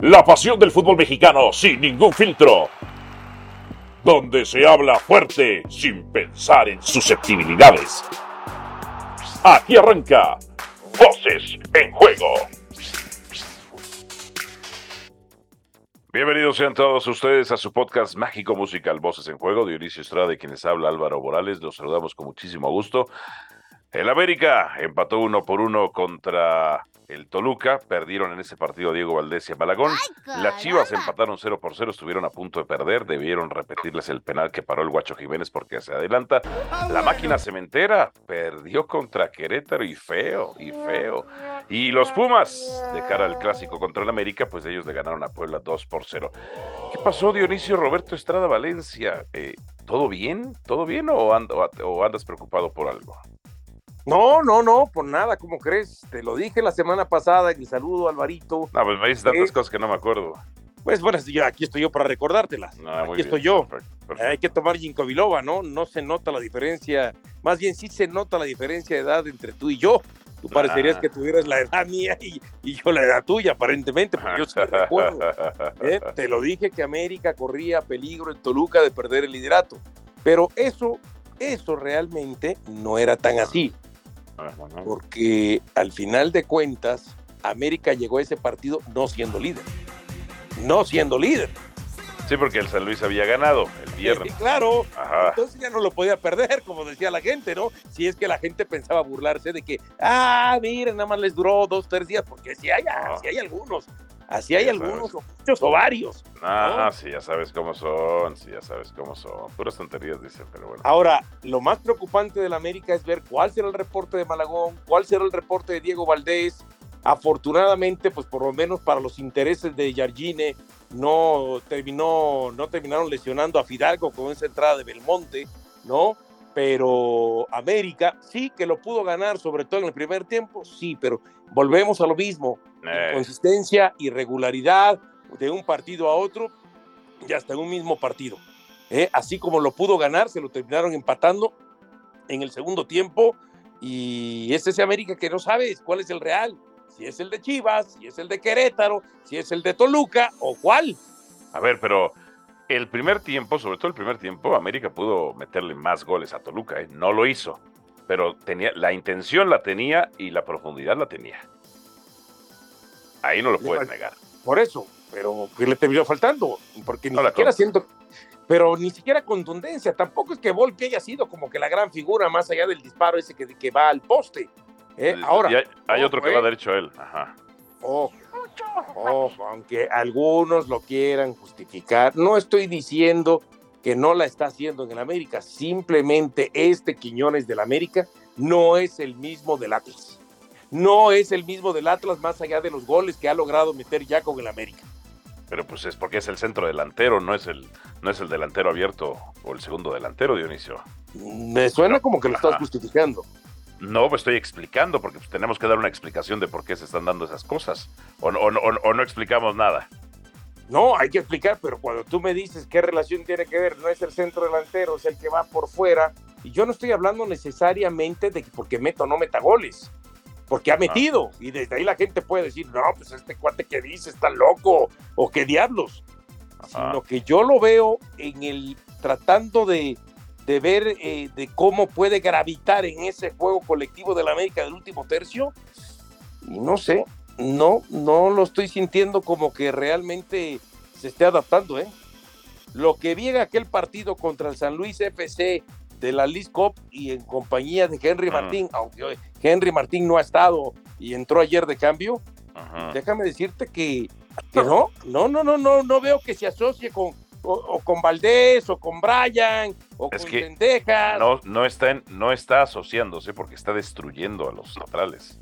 La pasión del fútbol mexicano sin ningún filtro. Donde se habla fuerte sin pensar en susceptibilidades. Aquí arranca Voces en Juego. Bienvenidos sean todos ustedes a su podcast mágico musical Voces en Juego. Dionisio Estrada y quienes habla Álvaro Morales. Los saludamos con muchísimo gusto. El América empató uno por uno contra el Toluca, perdieron en ese partido Diego Valdés y Malagón. Las Chivas empataron 0 por 0, estuvieron a punto de perder, debieron repetirles el penal que paró el Guacho Jiménez porque se adelanta. La máquina cementera perdió contra Querétaro y feo, y feo. Y los Pumas, de cara al clásico contra el América, pues ellos le ganaron a Puebla 2 por 0. ¿Qué pasó, Dionisio Roberto Estrada Valencia? Eh, ¿Todo bien? ¿Todo bien o, o andas preocupado por algo? No, no, no, por nada, ¿cómo crees? Te lo dije la semana pasada en el saludo, Alvarito. No, pues me dices tantas eh, cosas que no me acuerdo. Pues bueno, yo, aquí estoy yo para recordártelas. aquí estoy yo. Hay que tomar Ginkgo biloba, ¿no? No se nota la diferencia, más bien sí se nota la diferencia de edad entre tú y yo. Tú parecerías que tuvieras la edad mía y, yo la edad tuya, aparentemente, porque yo sí recuerdo. ¿eh? Te lo dije que América corría peligro en Toluca de perder el liderato. Pero eso, eso realmente no era tan así. Porque al final de cuentas, América llegó a ese partido no siendo líder. No siendo líder. Sí, porque el San Luis había ganado el viernes. claro, entonces ya no lo podía perder, como decía la gente, ¿no? Si es que la gente pensaba burlarse de que, ah, miren, nada más les duró dos, tres días, porque si hay, si hay algunos Así hay algunos, o muchos o varios. Ah, sí, ya sabes cómo son, sí, ya sabes cómo son. Puras tonterías, dicen, pero bueno. Ahora, lo más preocupante de la América es ver cuál será el reporte de Malagón, cuál será el reporte de Diego Valdés. Afortunadamente, pues por lo menos para los intereses de Jardine, no terminó, no terminaron lesionando a Fidalgo con esa entrada de Belmonte, ¿no? Pero América sí que lo pudo ganar, sobre todo en el primer tiempo, sí, pero volvemos a lo mismo, eh. consistencia, irregularidad de un partido a otro y hasta en un mismo partido. ¿eh? Así como lo pudo ganar, se lo terminaron empatando en el segundo tiempo y es ese América que no sabes cuál es el real, si es el de Chivas, si es el de Querétaro, si es el de Toluca o cuál. A ver, pero el primer tiempo, sobre todo el primer tiempo, América pudo meterle más goles a Toluca, ¿eh? no lo hizo, pero tenía la intención la tenía y la profundidad la tenía. Ahí no lo puedes negar. Por eso, pero ¿qué le terminó faltando? Porque ni siquiera siento, pero ni siquiera contundencia. Tampoco es que Volpi haya sido como que la gran figura más allá del disparo ese que, que va al poste. ¿eh? Ahora, hay, otro que va derecho a él. Ajá. Oh, aunque algunos lo quieran justificar, no estoy diciendo que no la está haciendo en el América, simplemente este Quiñones del América no es el mismo del Atlas. No es el mismo del Atlas más allá de los goles que ha logrado meter ya con el América. Pero pues es porque es el centro delantero, no es el, no es el delantero abierto o el segundo delantero, Dionisio. Me suena como que lo estás justificando. No, pues estoy explicando, porque pues, tenemos que dar una explicación de por qué se están dando esas cosas. O, no explicamos nada. No, hay que explicar, pero cuando tú me dices qué relación tiene que ver, no es el centro delantero, es el que va por fuera. Y yo no estoy hablando necesariamente de que porque meta o no meta goles, porque ha ah. metido. Y desde ahí la gente puede decir, no, pues este cuate que dice está loco, o qué diablos. Sino que yo lo veo en el tratando de de ver eh, de cómo puede gravitar en ese juego colectivo de la América del último tercio. Y no sé, no, no lo estoy sintiendo como que realmente se esté adaptando, ¿eh? Lo que vi en aquel partido contra el San Luis FC de la Liz Cup y en compañía de Henry Martín, aunque Henry Martín no ha estado y entró ayer de cambio, déjame decirte que, que no, no, no, no, no, no veo que se asocie con, o, con Valdés, o con Brian, o con que No, no, está no está asociándose porque está destruyendo a los centrales.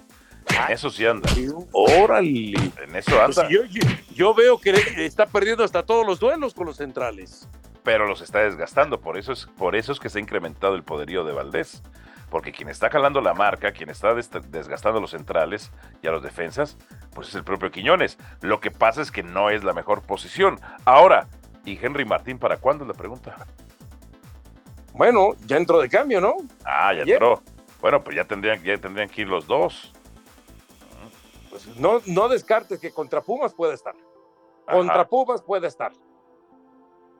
En ah, eso sí anda. Órale. En eso anda. Pues yo, veo que está perdiendo hasta todos los duelos con los centrales. Pero los está desgastando, por eso es, por eso es que se ha incrementado el poderío de Valdés. Porque quien está jalando la marca, quien está desgastando a los centrales y a los defensas, pues es el propio Quiñones. Lo que pasa es que no es la mejor posición. Ahora, ¿Y Henry Martín para cuándo la pregunta? Bueno, ya entró de cambio, ¿no? Ah, ya entró. Bueno, pues ya tendrían, ya tendrían que ir los dos. Pues no, no descartes que contra Pumas pueda estar. contra Pumas puede estar.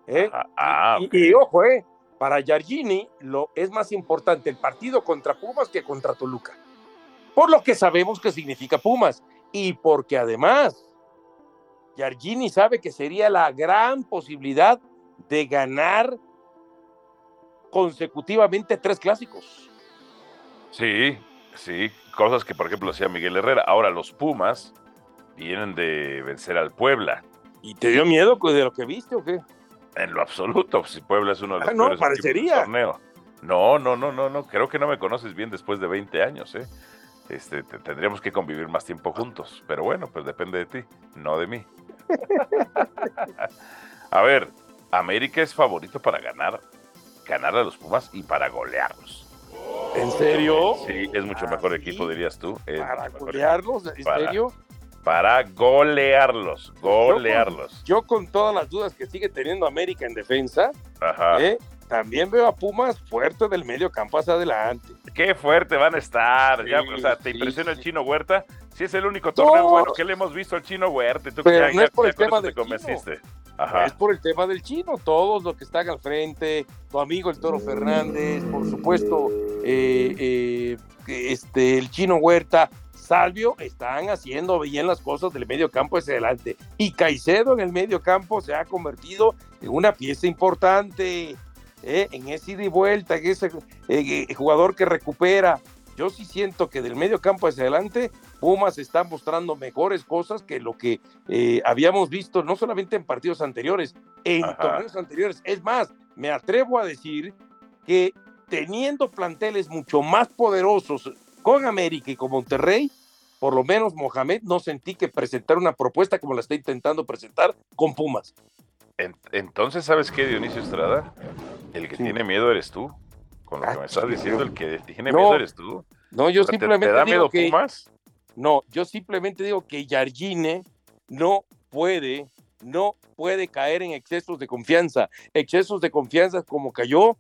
¿Eh? Ah, y, ojo, eh, para Yargini lo, es más importante el partido contra Pumas que contra Toluca. Por lo que sabemos que significa Pumas y porque además Yargini sabe que sería la gran posibilidad de ganar consecutivamente tres clásicos. Sí, sí, cosas que por ejemplo hacía Miguel Herrera. Ahora los Pumas vienen de vencer al Puebla. ¿Y te dio miedo de lo que viste o qué? En lo absoluto, si Puebla es uno de los ah, no, parecería. torneo. No, no, no, no, no, creo que no me conoces bien después de 20 años, ¿eh? Este, tendríamos que convivir más tiempo juntos, pero bueno, pues depende de ti, no de mí. A ver, América es favorito para ganar, ganar a los Pumas y para golearlos. ¿En serio? Sí, es mucho mejor ah, equipo, dirías tú. ¿Para golearlos? ¿En serio? Para golearlos, golearlos. Yo con, todas las dudas que sigue teniendo América en defensa, ¿eh? También veo a Pumas fuerte del medio campo hacia adelante. Qué fuerte van a estar. o sea, ¿te impresiona el chino Huerta? Si es el único torneo bueno que le hemos visto al chino Huerta. tú pero no es por el tema del convenciste. Es por el tema del chino, todos los que están al frente, tu amigo el Toro Fernández, por supuesto, eh, eh, este, el chino Huerta, Salvio, están haciendo bien las cosas del medio campo hacia adelante. Y Caicedo en el medio campo se ha convertido en una pieza importante, eh, en ese ida y vuelta, en ese jugador que recupera. Yo sí siento que del medio campo hacia adelante Pumas está mostrando mejores cosas que lo que eh, habíamos visto, no solamente en partidos anteriores, en torneos anteriores. Es más, me atrevo a decir que teniendo planteles mucho más poderosos con América y con Monterrey, por lo menos Mohamed no sentí que presentara una propuesta como la está intentando presentar con Pumas. entonces, ¿sabes qué, Dionisio Estrada? El que tiene miedo eres tú. Con lo que me estás diciendo, el que tiene miedo eres tú. No, yo simplemente. ¿Te, da miedo Pumas? No, yo simplemente digo que Yargine no puede, no puede caer en excesos de confianza. Excesos de confianza como cayó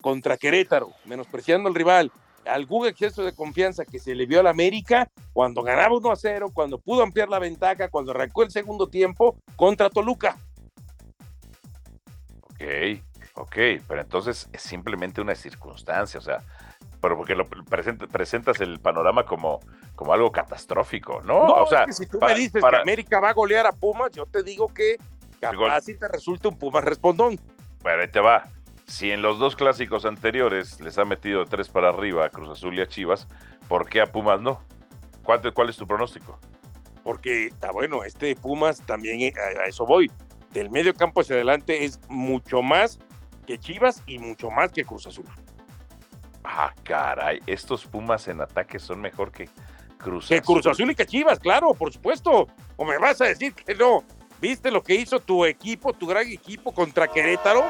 contra Querétaro, menospreciando al rival. Algún exceso de confianza que se le vio al América cuando ganaba 1 a 0, cuando pudo ampliar la ventaja, cuando arrancó el segundo tiempo contra Toluca. Ok, ok, pero entonces es simplemente una circunstancia, o sea, pero porque lo presentas el panorama como, como algo catastrófico, ¿no? o sea, si tú me dices que América va a golear a Pumas, yo te digo que capaz si te resulta un Pumas respondón. Pero ahí te va. Si en los dos clásicos anteriores les ha metido tres para arriba a Cruz Azul y a Chivas, ¿por qué a Pumas no? ¿Cuál, cuál es tu pronóstico? Porque, está ah, bueno, este Pumas también, eh, a eso voy. Del medio campo hacia adelante es mucho más que Chivas y mucho más que Cruz Azul. Ah, caray, estos Pumas en ataque son mejor que Cruz Azul. Que Cruz Azul y que Chivas, claro, por supuesto. O me vas a decir que no. ¿Viste lo que hizo tu equipo, tu gran equipo contra Querétaro?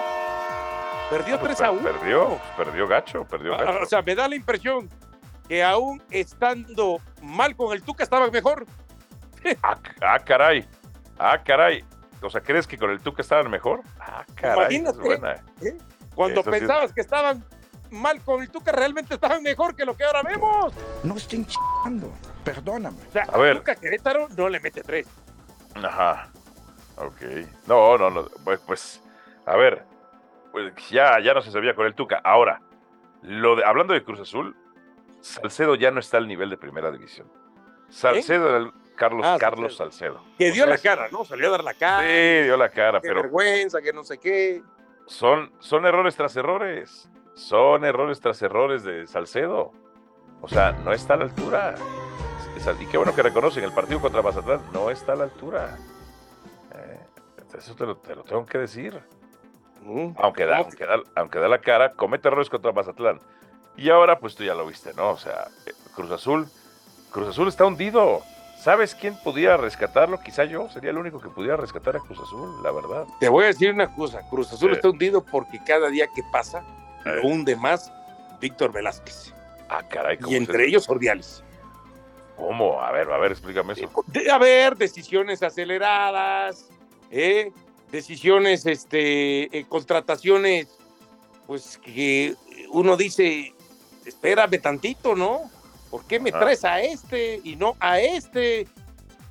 Perdió 3 pues, a 1. Perdió, perdió gacho, perdió ah, gacho. o sea, me da la impresión que aún estando mal con el Tuca estaban mejor. ah, ah, caray. Ah, caray. O sea, ¿crees que con el Tuca estaban mejor? Ah, caray. Imagínate. ¿eh? Cuando pensabas que estaban mal con el Tuca realmente estaban mejor que lo que ahora vemos. No estén chingando, perdóname. O sea, a ver. Tuca Querétaro no le mete tres. Ajá. Ok. No, no, no. Pues, pues a ver. Pues ya, ya no se sabía con el Tuca. Ahora, lo de, hablando de Cruz Azul, Salcedo ya no está al nivel de primera división. Salcedo era el Carlos, ah, Carlos Salcedo. Que dio la cara, ¿no? Salió a dar la cara. Sí, dio la cara, qué pero. vergüenza, que no sé qué. Son, son errores tras errores. Son errores tras errores de Salcedo. O sea, no está a la altura. Y qué bueno que reconocen, el partido contra Mazatlán no está a la altura. Eh, eso te lo, tengo que decir. Mm, aunque, da, aunque, da, la cara, comete errores contra Mazatlán. Y ahora, pues tú ya lo viste, ¿no? O sea, eh, Cruz Azul, Cruz Azul está hundido. ¿Sabes quién podía rescatarlo? Quizá yo, sería el único que pudiera rescatar a Cruz Azul, la verdad. Te voy a decir una cosa, Cruz Azul está hundido porque cada día que pasa lo hunde más Víctor Velázquez. Ah, caray. Y entre ellos Ordiales. ¿Cómo? A ver, a ver, explícame eso. a ver, decisiones aceleradas, ¿eh? decisiones, este, eh, contrataciones, pues que uno dice, espérame tantito, ¿no? ¿Por qué me traes a este y no a este?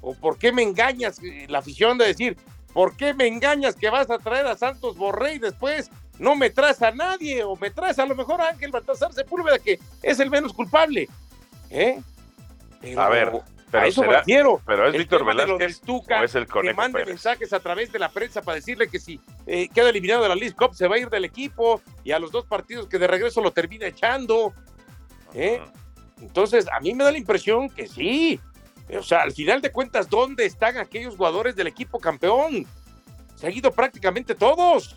¿O por qué me engañas? eh, La afición de decir, ¿por qué me engañas que vas a traer a Santos Borré y después no me traes a nadie? O me traes a lo mejor a Ángel Baltasar Sepúlveda, que es el menos culpable. ¿Eh? Pero A ver, pero a eso será- refiero. pero es El Víctor Velázquez Tuca, o es el que Conejo mande Pérez. mensajes a través de la prensa para decirle que si eh, queda eliminado de la League Cup se va a ir del equipo y a los dos partidos que de regreso lo termina echando. ¿eh? Entonces, a mí me da la impresión que sí. O sea, al final de cuentas, ¿dónde están aquellos jugadores del equipo campeón? Se han ido prácticamente todos.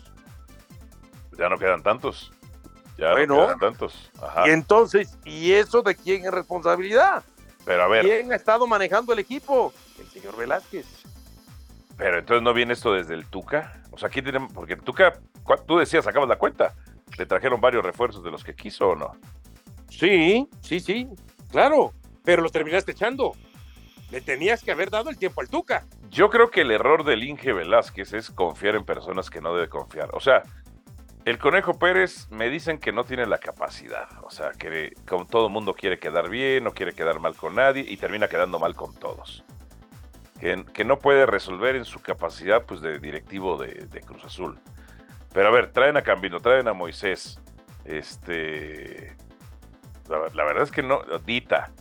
Ya no quedan tantos. Ya Bueno. no quedan tantos. Ajá. Y entonces, ¿y eso de quién es responsabilidad? Pero a ver, ¿Quién ha estado manejando el equipo? El señor Velázquez. pero entonces no viene esto desde el Tuca. O sea, aquí tenemos, porque el Tuca, tú decías, sacabas la cuenta. Le trajeron varios refuerzos de los que quiso o no. Sí, sí, sí, claro, pero lo terminaste echando. Le tenías que haber dado el tiempo al Tuca. Yo creo que el error del Inge Velázquez es confiar en personas que no debe confiar. O sea, el Conejo Pérez me dicen que no tiene la capacidad. O sea, que como todo el mundo quiere quedar bien, no quiere quedar mal con nadie y termina quedando mal con todos. Que, que no puede resolver en su capacidad pues, de directivo de, de Cruz Azul. Pero a ver, traen a Cambino, traen a Moisés. Este. La, la verdad es que no. Dita.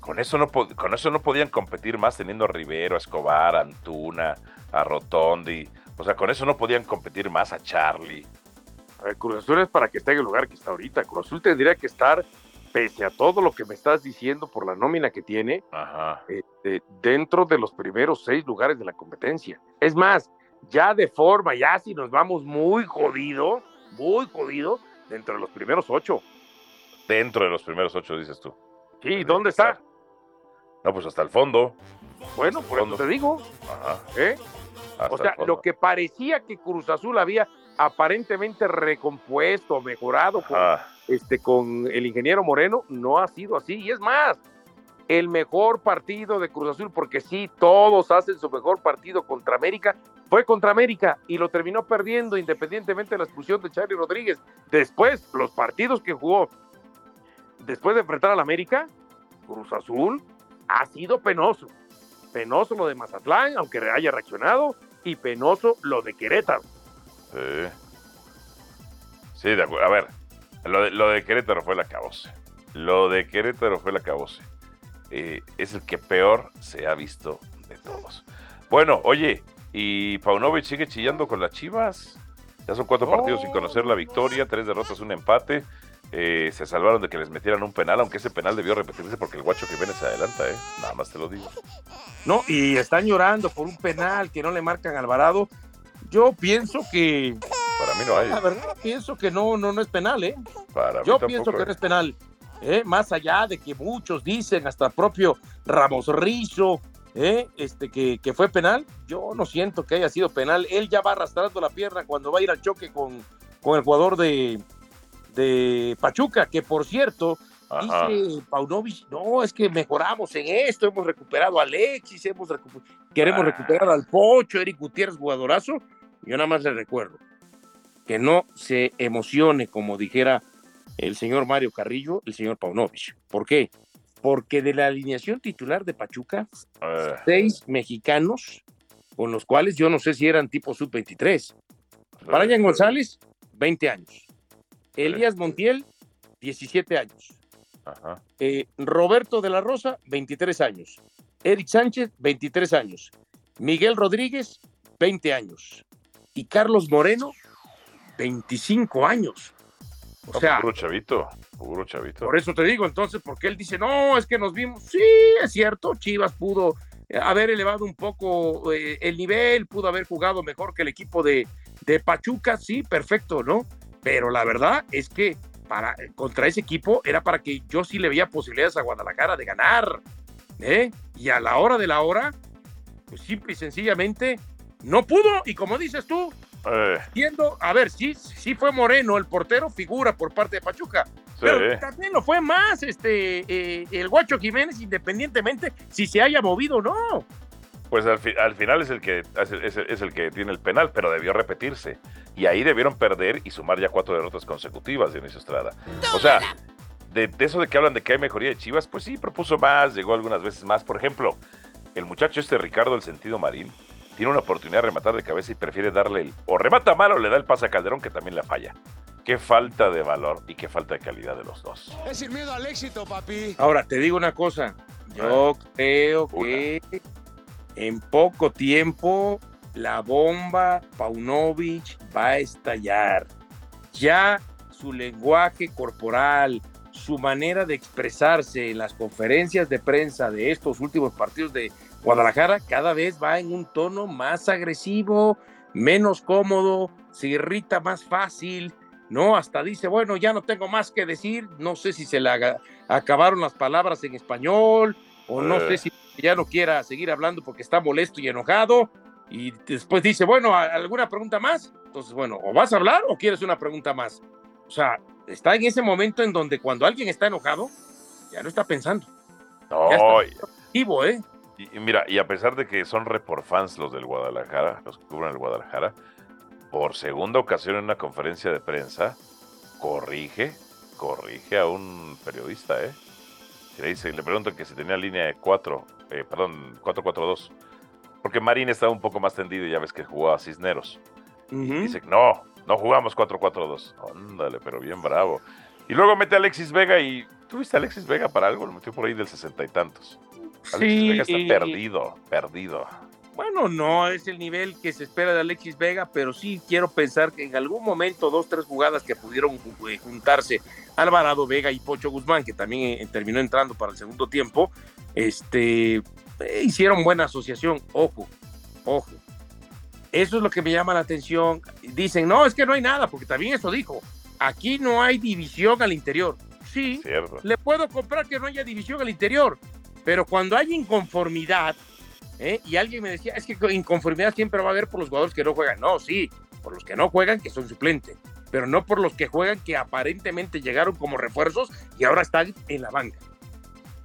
Con eso, no, con eso no podían competir más teniendo a Rivero, a Escobar, a Antuna, a Rotondi. O sea, con eso no podían competir más a Charlie. A ver, Cruz Azul es para que esté en el lugar que está ahorita. Cruz Azul tendría que estar, pese a todo lo que me estás diciendo por la nómina que tiene, Ajá. este, dentro de los primeros seis lugares de la competencia. Es más, ya de forma, ya si nos vamos muy jodido, muy jodido, dentro de los primeros ocho. Dentro de los primeros ocho, dices tú. Sí, ¿dónde está? No, pues hasta el fondo. Bueno, por eso Fondo. te digo, Ajá. ¿eh? O sea, lo que parecía que Cruz Azul había aparentemente recompuesto, mejorado con, este, con el ingeniero Moreno, no ha sido así. Y es más, el mejor partido de Cruz Azul, porque sí, todos hacen su mejor partido contra América, fue contra América y lo terminó perdiendo independientemente de la expulsión de Charlie Rodríguez. Después, los partidos que jugó después de enfrentar al América, Cruz Azul ha sido penoso. Penoso lo de Mazatlán, aunque haya reaccionado, y penoso lo de Querétaro. Sí. Sí, de acuerdo. A ver, lo de, Querétaro fue la cabose. Lo de Querétaro fue la cabose. Eh, es el que peor se ha visto de todos. Bueno, oye, y Paunovic sigue chillando con las chivas. Ya son cuatro partidos sin conocer la victoria, tres derrotas, un empate. Eh, se salvaron de que les metieran un penal, aunque ese penal debió repetirse porque el guacho Jiménez se adelanta, ¿eh? Nada más te lo digo. No, y están llorando por un penal que no le marcan a Alvarado. Yo pienso que, Para mí no hay. la verdad, pienso que no, no, no es penal, ¿eh? Para mí Yo tampoco, pienso que ¿eh? no es penal. ¿eh? Más allá de que muchos dicen, hasta propio Ramos Rizo, ¿eh? este, que, que fue penal, yo no siento que haya sido penal. Él ya va arrastrando la pierna cuando va a ir al choque con, con el jugador de, de Pachuca, que por cierto, Ajá. Dice Paunovic, no, es que mejoramos en esto, hemos recuperado a Alexis, hemos recu- queremos Ah. recuperar al Pocho, Eric Gutiérrez, jugadorazo. Yo nada más le recuerdo que no se emocione, como dijera el señor Mario Carrillo, el señor Paunovic. ¿Por qué? Porque de la alineación titular de Pachuca, Eh, seis mexicanos, con los cuales yo no sé si eran tipo sub-23. Brian González, 20 años. Elías Montiel, 17 años. Ajá. Eh, Roberto de la Rosa, 23 años. Eric Sánchez, 23 años. Miguel Rodríguez, 20 años. Y Carlos Moreno, 25 años. O No, sea, puro chavito, puro chavito. por eso te digo, entonces, porque él dice, no, es que nos vimos. Sí, es cierto, Chivas pudo eh, haber elevado un poco eh, el nivel, pudo haber jugado mejor que el equipo de, de Pachuca, sí, perfecto, ¿no? Pero la verdad es que para, contra ese equipo era para que yo sí le veía posibilidades a Guadalajara de ganar, ¿eh? Y a la hora de la hora, pues simple y sencillamente no pudo, y como dices tú, Eh, a ver, sí, sí fue Moreno, el portero, figura por parte de Pachuca, sí, pero también lo fue más este eh, el Guacho Jiménez, independientemente si se haya movido o no. pues al, fi- al final es el que el- es el que tiene el penal, pero debió repetirse. Y ahí debieron perder y sumar ya cuatro derrotas consecutivas, Dionisio Estrada. O sea, de, de eso de que hablan de que hay mejoría de Chivas, pues sí, propuso más, llegó algunas veces más. Por ejemplo, el muchacho este Ricardo el sentido marín tiene una oportunidad de rematar de cabeza y prefiere darle el o remata mal o le da el pase a Calderón que también la falla. Qué falta de valor y qué falta de calidad de los dos. Es sin miedo al éxito, papi. Ahora, te digo una cosa. Yo creo que en poco tiempo la bomba Paunovic va a estallar. Ya su lenguaje corporal, su manera de expresarse en las conferencias de prensa de estos últimos partidos de Guadalajara cada vez va en un tono más agresivo, menos cómodo, se irrita más fácil, ¿no? Hasta dice, bueno, ya no tengo más que decir, no sé si se le acabaron las palabras en español o no sé si ya no quiera seguir hablando porque está molesto y enojado. Y después dice, bueno, ¿alguna pregunta más? Entonces, bueno, o vas a hablar o quieres una pregunta más. O sea, está en ese momento en donde cuando alguien está enojado, ya no está pensando. No, ya está activo, ¿eh? Y, mira, y a pesar de que son report fans los del Guadalajara, los que cubren el Guadalajara, por segunda ocasión en una conferencia de prensa, corrige, corrige a un periodista, ¿eh? le dice, le preguntan que si tenía línea de 4, eh, perdón, 4-4-2. Porque Marín estaba un poco más tendido y ya ves que jugaba Cisneros. y dice, no, no jugamos 4-4-2. Ándale, pero bien bravo. Y luego mete a Alexis Vega y. ¿Tuviste a Alexis Vega para algo? Lo metió por ahí del sesenta y tantos. Alexis Vega está perdido, perdido. Bueno, no es el nivel que se espera de Alexis Vega, pero sí quiero pensar que en algún momento dos, tres jugadas que pudieron eh, juntarse Alvarado Vega y Pocho Guzmán, que también eh, terminó entrando para el segundo tiempo, este, eh, hicieron buena asociación. Ojo, ojo. Eso es lo que me llama la atención. Dicen, no, es que no hay nada, porque también eso dijo. Aquí no hay división al interior. Sí, le puedo comprar que no haya división al interior, pero cuando hay inconformidad, ¿eh? Y alguien me decía, es que inconformidad siempre va a haber por los jugadores que no juegan. No, sí, por los que no juegan, que son suplentes, pero no por los que juegan, que aparentemente llegaron como refuerzos y ahora están en la banca.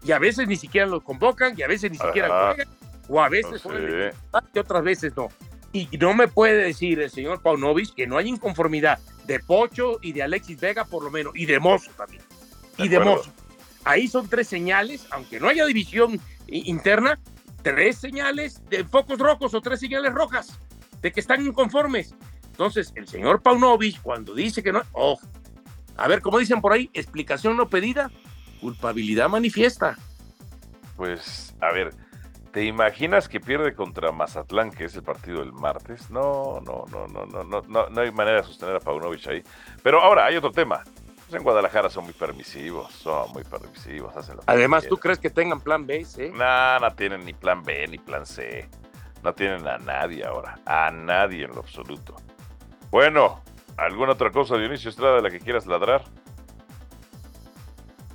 Y a veces ni siquiera los convocan, y a veces ni siquiera juegan, o a veces juegan y otras veces no. Y no me puede decir el señor Paunovic que no hay inconformidad de Pocho y de Alexis Vega, por lo menos, y de Mozo también. y de Mozo. Ahí son tres señales, aunque no haya división interna, tres señales de focos rojos o tres señales rojas de que están inconformes. Entonces, el señor Paunovic, cuando dice que no, oh, a ver, como dicen por ahí, explicación no pedida, culpabilidad manifiesta. Pues, a ver, ¿te imaginas que pierde contra Mazatlán, que es el partido del martes? No, no, no, no, no, no, no, no hay manera de sostener a Paunovic ahí. Pero ahora hay otro tema. Pues en Guadalajara son muy permisivos, son muy permisivos. Además, ¿tú crees que tengan plan B, sí? No, no tienen ni plan B ni plan C. No tienen a nadie ahora, a nadie en lo absoluto. Bueno, ¿alguna otra cosa, Dionisio Estrada, de la que quieras ladrar?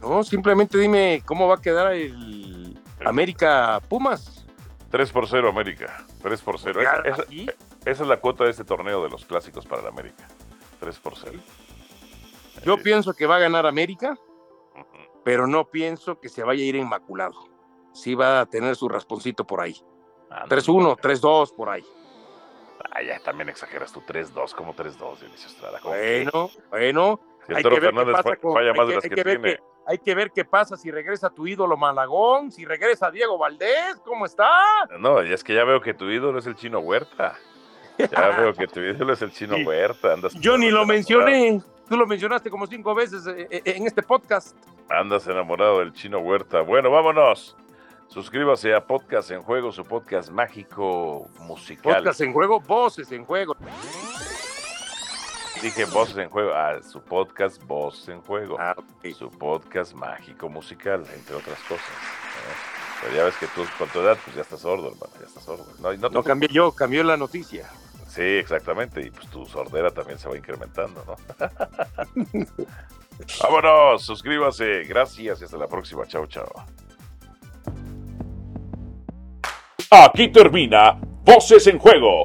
No, simplemente dime cómo va a quedar el América Pumas. 3 por 0 América, 3 por 0. Esa, esa, es la cuota de este torneo de los clásicos para el América. 3 por 0. Yo pienso que va a ganar América, pero no pienso que se vaya a ir inmaculado. Sí va a tener su rasponcito por ahí. 3-1, 3-2 por ahí. Ah, ya también exageras tú, 3-2, como 3-2, Dionisio Estrada. Bueno, bueno. hay que ver qué pasa con, hay que, ver hay que ver qué pasa si regresa tu ídolo Malagón, si regresa Diego Valdés, ¿cómo está? No, es que ya veo que tu ídolo es el chino Huerta. Ya veo que tu ídolo es el chino Huerta. Yo ni lo mencioné. Tú lo mencionaste como cinco veces eh, eh, en este podcast. Andas enamorado del chino Huerta. Bueno, vámonos. Suscríbase a Podcast en Juego, su podcast mágico musical. Podcast en Juego, Voces en Juego. Dije Voces en Juego, ah, su podcast Voces en Juego. Ah, Su podcast mágico musical, entre otras cosas. Pero ya ves que tú con tu edad, pues ya estás sordo, hermano, ya estás sordo. No, no, no cambié yo, cambió la noticia. Sí, exactamente. Y pues tu sordera también se va incrementando, ¿no? Vámonos, suscríbase. Gracias y hasta la próxima. Chao, chao. Aquí termina Voces en Juego.